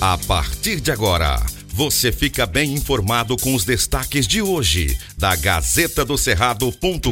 A partir de agora, você fica bem informado com os destaques de hoje da Gazeta do Cerrado.com.br.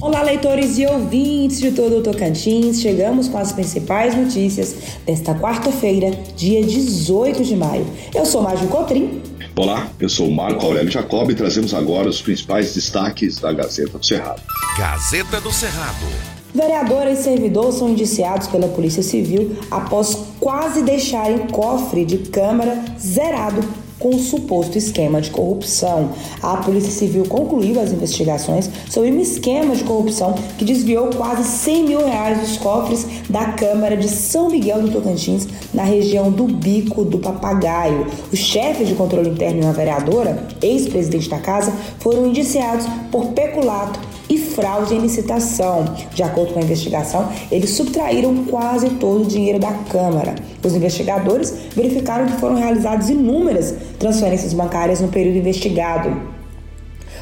Olá, leitores e ouvintes de todo o Tocantins. Chegamos com as principais notícias desta quarta-feira, dia 18 de maio. Eu sou Mágio Cotrim. Olá, eu sou Marco Aurélio Jacob e trazemos agora os principais destaques da Gazeta do Cerrado. Gazeta do Cerrado. Vereadora e servidor são indiciados pela Polícia Civil após quase deixarem cofre de câmara zerado com o suposto esquema de corrupção. A Polícia Civil concluiu as investigações sobre um esquema de corrupção que desviou quase 100 mil reais dos cofres da Câmara de São Miguel do Tocantins, na região do Bico do Papagaio. O chefe de controle interno e uma vereadora, ex-presidente da casa, foram indiciados por peculato e fraude em licitação. De acordo com a investigação, eles subtraíram quase todo o dinheiro da Câmara. Os investigadores verificaram que foram realizadas inúmeras transferências bancárias no período investigado.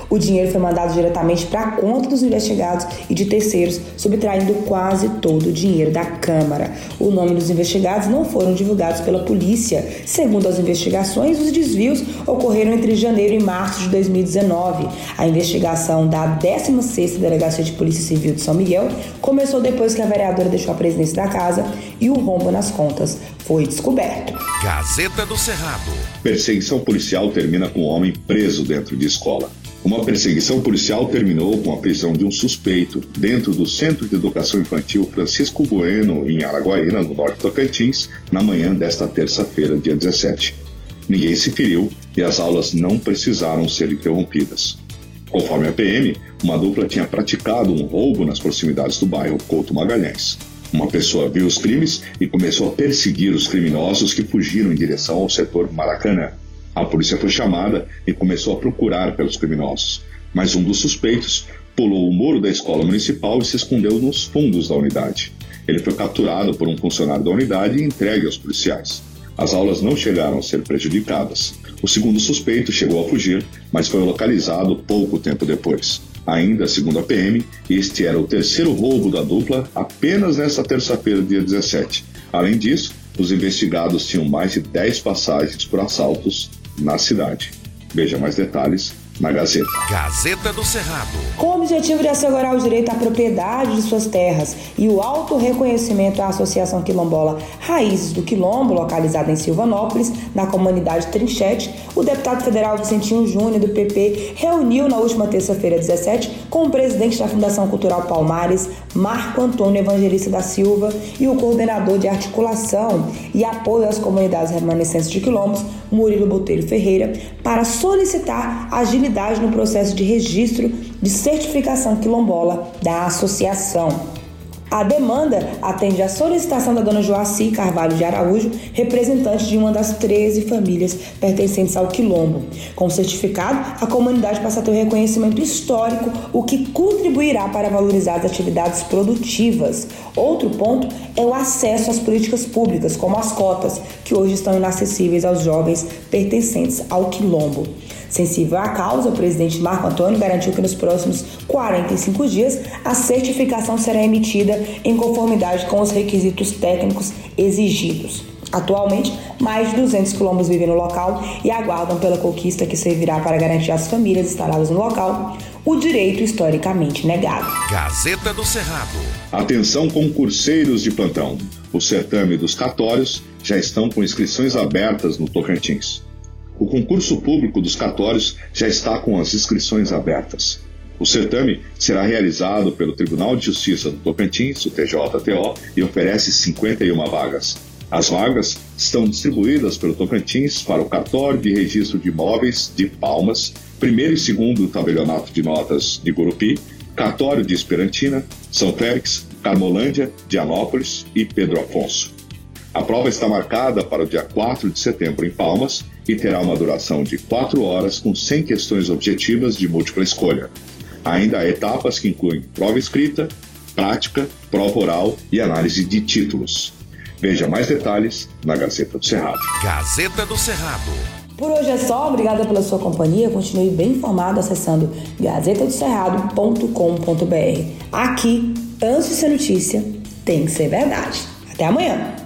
O dinheiro foi mandado diretamente para a conta dos investigados e de terceiros, subtraindo quase todo o dinheiro da Câmara. O nome dos investigados não foram divulgados pela polícia. Segundo as investigações, os desvios ocorreram entre janeiro e março de 2019. A investigação da 16ª Delegacia de Polícia Civil de São Miguel começou depois que a vereadora deixou a presidência da casa e o rombo nas contas foi descoberto. Gazeta do Cerrado. Perseguição policial termina com um homem preso dentro de escola. Uma perseguição policial terminou com a prisão de um suspeito dentro do Centro de Educação Infantil Francisco Bueno, em Araguaína, no norte Tocantins, na manhã desta terça-feira, dia 17. Ninguém se feriu e as aulas não precisaram ser interrompidas. Conforme a PM, uma dupla tinha praticado um roubo nas proximidades do bairro Couto Magalhães. Uma pessoa viu os crimes e começou a perseguir os criminosos que fugiram em direção ao setor Maracanã. A polícia foi chamada e começou a procurar pelos criminosos, mas um dos suspeitos pulou o muro da escola municipal e se escondeu nos fundos da unidade. Ele foi capturado por um funcionário da unidade e entregue aos policiais. As aulas não chegaram a ser prejudicadas. O segundo suspeito chegou a fugir, mas foi localizado pouco tempo depois. Ainda segundo a PM, este era o terceiro roubo da dupla apenas nesta terça-feira, dia 17. Além disso, os investigados tinham mais de 10 passagens por assaltos na cidade. Veja mais detalhes na Gazeta. Gazeta do Cerrado. Com o objetivo de assegurar o direito à propriedade de suas terras e o auto-reconhecimento à Associação Quilombola Raízes do Quilombo, localizada em Silvanópolis, na comunidade Trinchete, o deputado federal Vicentinho Júnior, do PP, reuniu na última terça-feira, 17, com o presidente da Fundação Cultural Palmares, Marco Antônio Evangelista da Silva, e o coordenador de articulação e apoio às comunidades remanescentes de quilombos, Murilo Botelho Ferreira, para solicitar agilidade no processo de registro de certificação quilombola da associação. A demanda atende à solicitação da dona Joaci Carvalho de Araújo, representante de uma das 13 famílias pertencentes ao Quilombo. Com o certificado, a comunidade passa a ter um reconhecimento histórico, o que contribuirá para valorizar as atividades produtivas. Outro ponto é o acesso às políticas públicas, como as cotas, que hoje estão inacessíveis aos jovens pertencentes ao Quilombo. Sensível à causa, o presidente Marco Antônio garantiu que nos próximos 45 dias a certificação será emitida em conformidade com os requisitos técnicos exigidos. Atualmente, mais de 200 quilombos vivem no local e aguardam pela conquista que servirá para garantir às famílias instaladas no local o direito historicamente negado. Gazeta do Cerrado. Atenção concurseiros de plantão. O certame dos catórios já estão com inscrições abertas no Tocantins. O concurso público dos cartórios já está com as inscrições abertas. O certame será realizado pelo Tribunal de Justiça do Tocantins, o TJTO, e oferece 51 vagas. As vagas estão distribuídas pelo Tocantins para o cartório de registro de imóveis de Palmas, primeiro e segundo tabelionato de notas de Gurupi, cartório de Esperantina, São Félix, Carmolândia, Dianópolis e Pedro Afonso. A prova está marcada para o dia 4 de setembro em Palmas e terá uma duração de 4 horas com 100 questões objetivas de múltipla escolha. Ainda há etapas que incluem prova escrita, prática, prova oral e análise de títulos. Veja mais detalhes na Gazeta do Cerrado. Gazeta do Cerrado. Por hoje é só, obrigada pela sua companhia. Continue bem informado acessando gazetadocerrado.com.br. Aqui, antes de ser notícia, tem que ser verdade. Até amanhã.